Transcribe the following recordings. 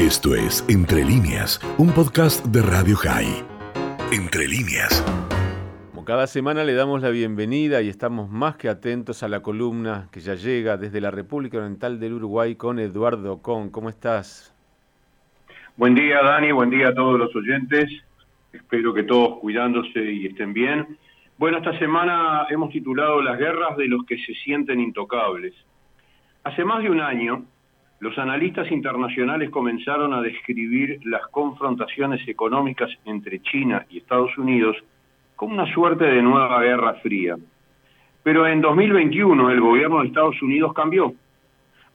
Esto es Entre líneas, un podcast de Radio High. Entre líneas. Como cada semana le damos la bienvenida y estamos más que atentos a la columna que ya llega desde la República Oriental del Uruguay con Eduardo Con. ¿Cómo estás? Buen día, Dani. Buen día a todos los oyentes. Espero que todos cuidándose y estén bien. Bueno, esta semana hemos titulado Las guerras de los que se sienten intocables. Hace más de un año, los analistas internacionales comenzaron a describir las confrontaciones económicas entre China y Estados Unidos como una suerte de nueva guerra fría. Pero en 2021 el gobierno de Estados Unidos cambió.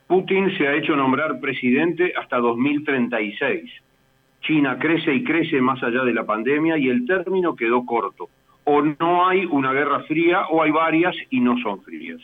Putin se ha hecho nombrar presidente hasta 2036. China crece y crece más allá de la pandemia y el término quedó corto. O no hay una guerra fría o hay varias y no son frías.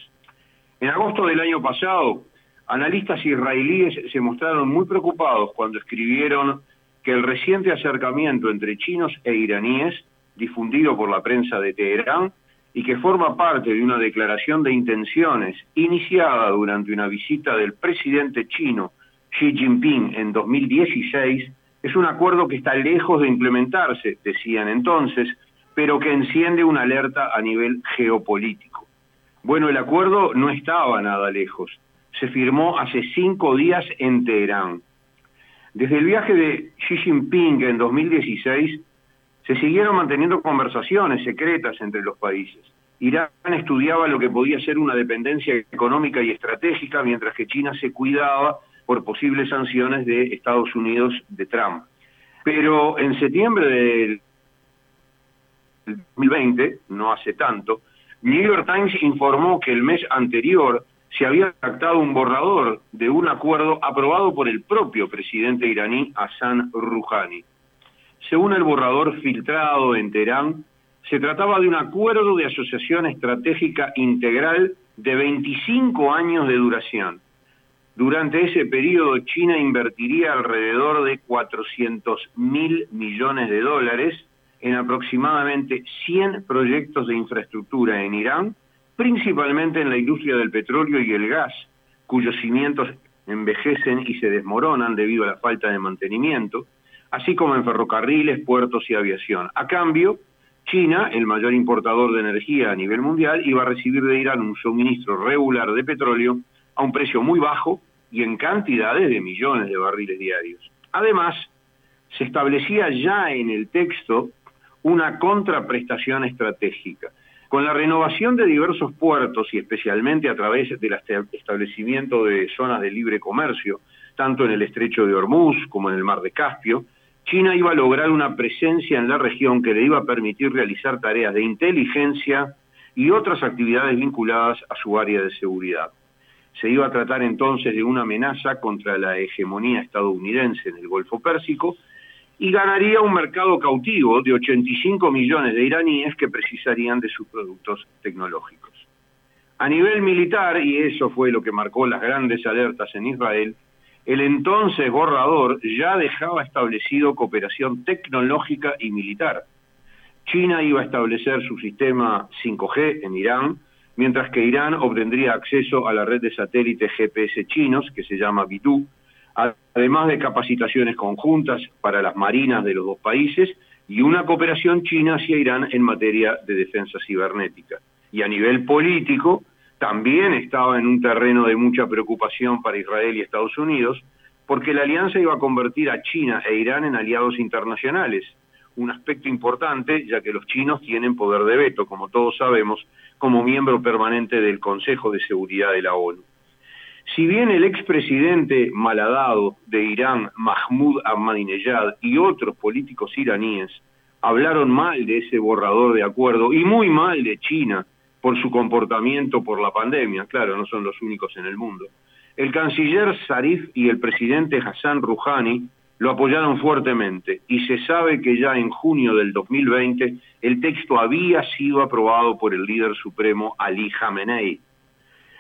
En agosto del año pasado, Analistas israelíes se mostraron muy preocupados cuando escribieron que el reciente acercamiento entre chinos e iraníes, difundido por la prensa de Teherán, y que forma parte de una declaración de intenciones iniciada durante una visita del presidente chino Xi Jinping en 2016, es un acuerdo que está lejos de implementarse, decían entonces, pero que enciende una alerta a nivel geopolítico. Bueno, el acuerdo no estaba nada lejos se firmó hace cinco días en Teherán. Desde el viaje de Xi Jinping en 2016, se siguieron manteniendo conversaciones secretas entre los países. Irán estudiaba lo que podía ser una dependencia económica y estratégica, mientras que China se cuidaba por posibles sanciones de Estados Unidos de Trump. Pero en septiembre del 2020, no hace tanto, New York Times informó que el mes anterior se había redactado un borrador de un acuerdo aprobado por el propio presidente iraní Hassan Rouhani. Según el borrador filtrado en Teherán, se trataba de un acuerdo de asociación estratégica integral de 25 años de duración. Durante ese periodo, China invertiría alrededor de 400 mil millones de dólares en aproximadamente 100 proyectos de infraestructura en Irán principalmente en la industria del petróleo y el gas, cuyos cimientos envejecen y se desmoronan debido a la falta de mantenimiento, así como en ferrocarriles, puertos y aviación. A cambio, China, el mayor importador de energía a nivel mundial, iba a recibir de Irán un suministro regular de petróleo a un precio muy bajo y en cantidades de millones de barriles diarios. Además, se establecía ya en el texto una contraprestación estratégica. Con la renovación de diversos puertos y especialmente a través del establecimiento de zonas de libre comercio, tanto en el estrecho de Hormuz como en el mar de Caspio, China iba a lograr una presencia en la región que le iba a permitir realizar tareas de inteligencia y otras actividades vinculadas a su área de seguridad. Se iba a tratar entonces de una amenaza contra la hegemonía estadounidense en el Golfo Pérsico y ganaría un mercado cautivo de 85 millones de iraníes que precisarían de sus productos tecnológicos. A nivel militar, y eso fue lo que marcó las grandes alertas en Israel, el entonces borrador ya dejaba establecido cooperación tecnológica y militar. China iba a establecer su sistema 5G en Irán, mientras que Irán obtendría acceso a la red de satélites GPS chinos, que se llama Bitu, además de capacitaciones conjuntas para las marinas de los dos países y una cooperación china hacia Irán en materia de defensa cibernética. Y a nivel político, también estaba en un terreno de mucha preocupación para Israel y Estados Unidos, porque la alianza iba a convertir a China e Irán en aliados internacionales, un aspecto importante ya que los chinos tienen poder de veto, como todos sabemos, como miembro permanente del Consejo de Seguridad de la ONU. Si bien el expresidente malhadado de Irán, Mahmoud Ahmadinejad, y otros políticos iraníes hablaron mal de ese borrador de acuerdo y muy mal de China por su comportamiento por la pandemia, claro, no son los únicos en el mundo, el canciller Zarif y el presidente Hassan Rouhani lo apoyaron fuertemente y se sabe que ya en junio del 2020 el texto había sido aprobado por el líder supremo Ali Khamenei.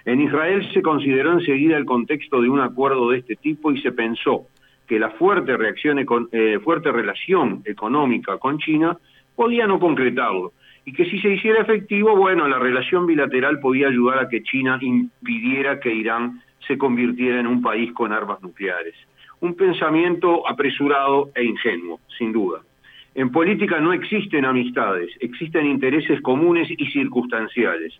En Israel se consideró enseguida el contexto de un acuerdo de este tipo y se pensó que la fuerte, reacción eh, relación económica con China podía no concretarlo y que si se hiciera efectivo, bueno, la relación bilateral podía ayudar a que China impidiera que Irán se convirtiera en un país con armas nucleares. Un pensamiento apresurado e ingenuo, sin duda. En política no existen amistades, existen intereses comunes y circunstanciales.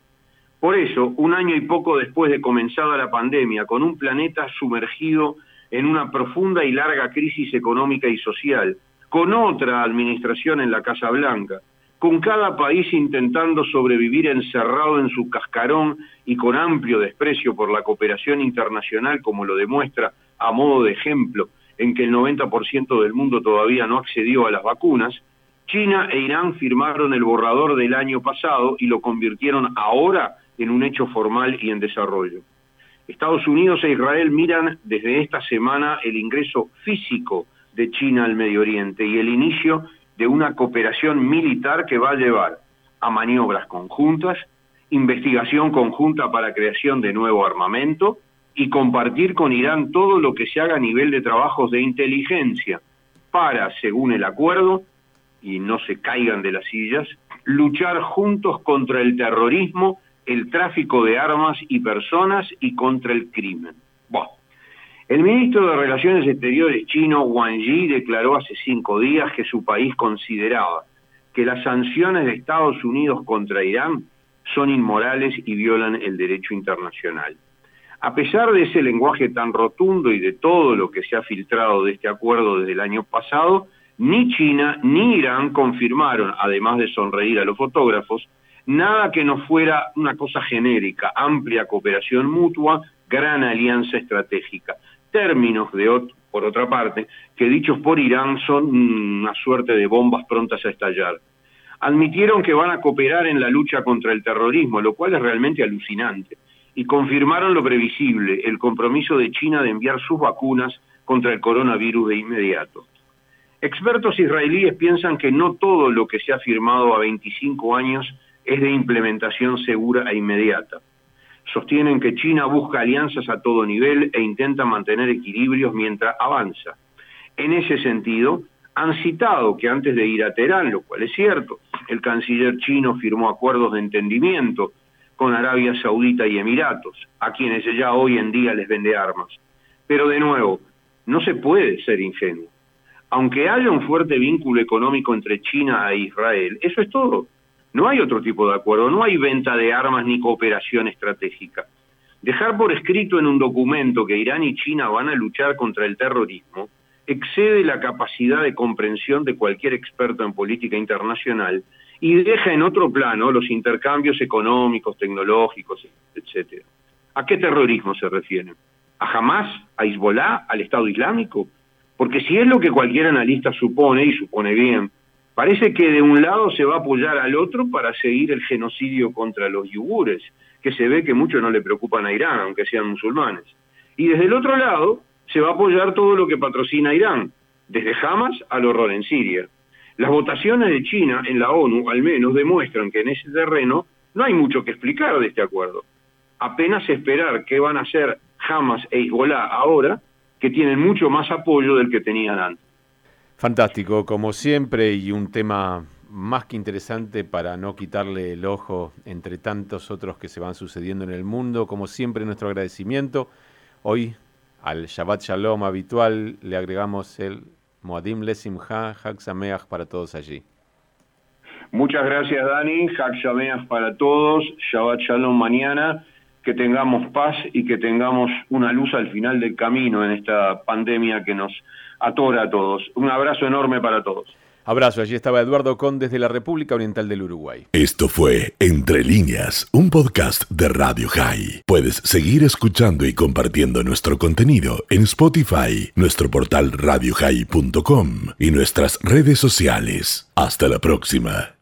Por eso, un año y poco después de comenzada la pandemia, con un planeta sumergido en una profunda y larga crisis económica y social, con otra administración en la Casa Blanca, con cada país intentando sobrevivir encerrado en su cascarón y con amplio desprecio por la cooperación internacional, como lo demuestra a modo de ejemplo en que el 90% del mundo todavía no accedió a las vacunas, China e Irán firmaron el borrador del año pasado y lo convirtieron ahora en un hecho formal y en desarrollo. Estados Unidos e Israel miran desde esta semana el ingreso físico de China al Medio Oriente y el inicio de una cooperación militar que va a llevar a maniobras conjuntas, investigación conjunta para creación de nuevo armamento y compartir con Irán todo lo que se haga a nivel de trabajos de inteligencia para, según el acuerdo, y no se caigan de las sillas, luchar juntos contra el terrorismo, el tráfico de armas y personas y contra el crimen. El ministro de Relaciones Exteriores chino, Wang Yi, declaró hace cinco días que su país consideraba que las sanciones de Estados Unidos contra Irán son inmorales y violan el derecho internacional. A pesar de ese lenguaje tan rotundo y de todo lo que se ha filtrado de este acuerdo desde el año pasado, ni China ni Irán confirmaron, además de sonreír a los fotógrafos, nada que no fuera una cosa genérica, amplia cooperación mutua, gran alianza estratégica términos, de por otra parte, que dichos por Irán son una suerte de bombas prontas a estallar. Admitieron que van a cooperar en la lucha contra el terrorismo, lo cual es realmente alucinante, y confirmaron lo previsible, el compromiso de China de enviar sus vacunas contra el coronavirus de inmediato. Expertos israelíes piensan que no todo lo que se ha firmado a 25 años es de implementación segura e inmediata sostienen que China busca alianzas a todo nivel e intenta mantener equilibrios mientras avanza. En ese sentido, han citado que antes de ir a Teherán, lo cual es cierto, el canciller chino firmó acuerdos de entendimiento con Arabia Saudita y Emiratos, a quienes ya hoy en día les vende armas. Pero de nuevo, no se puede ser ingenuo. Aunque haya un fuerte vínculo económico entre China e Israel, eso es todo. No hay otro tipo de acuerdo, no hay venta de armas ni cooperación estratégica. Dejar por escrito en un documento que Irán y China van a luchar contra el terrorismo excede la capacidad de comprensión de cualquier experto en política internacional y deja en otro plano los intercambios económicos, tecnológicos, etc. ¿A qué terrorismo se refieren? ¿A Hamas? ¿A Hezbollah? ¿Al Estado Islámico? Porque si es lo que cualquier analista supone, y supone bien, Parece que de un lado se va a apoyar al otro para seguir el genocidio contra los yugures, que se ve que mucho no le preocupan a Irán, aunque sean musulmanes. Y desde el otro lado se va a apoyar todo lo que patrocina Irán, desde Hamas al horror en Siria. Las votaciones de China en la ONU al menos demuestran que en ese terreno no hay mucho que explicar de este acuerdo. Apenas esperar qué van a hacer Hamas e Hezbollah ahora, que tienen mucho más apoyo del que tenían antes. Fantástico, como siempre, y un tema más que interesante para no quitarle el ojo entre tantos otros que se van sucediendo en el mundo. Como siempre, nuestro agradecimiento. Hoy, al Shabbat Shalom habitual, le agregamos el Moadim Lesimha, Sameach para todos allí. Muchas gracias, Dani. Hag Sameach para todos. Shabbat Shalom mañana. Que tengamos paz y que tengamos una luz al final del camino en esta pandemia que nos atora a todos. Un abrazo enorme para todos. Abrazo, allí estaba Eduardo Con desde la República Oriental del Uruguay. Esto fue Entre líneas, un podcast de Radio High. Puedes seguir escuchando y compartiendo nuestro contenido en Spotify, nuestro portal radiohigh.com y nuestras redes sociales. Hasta la próxima.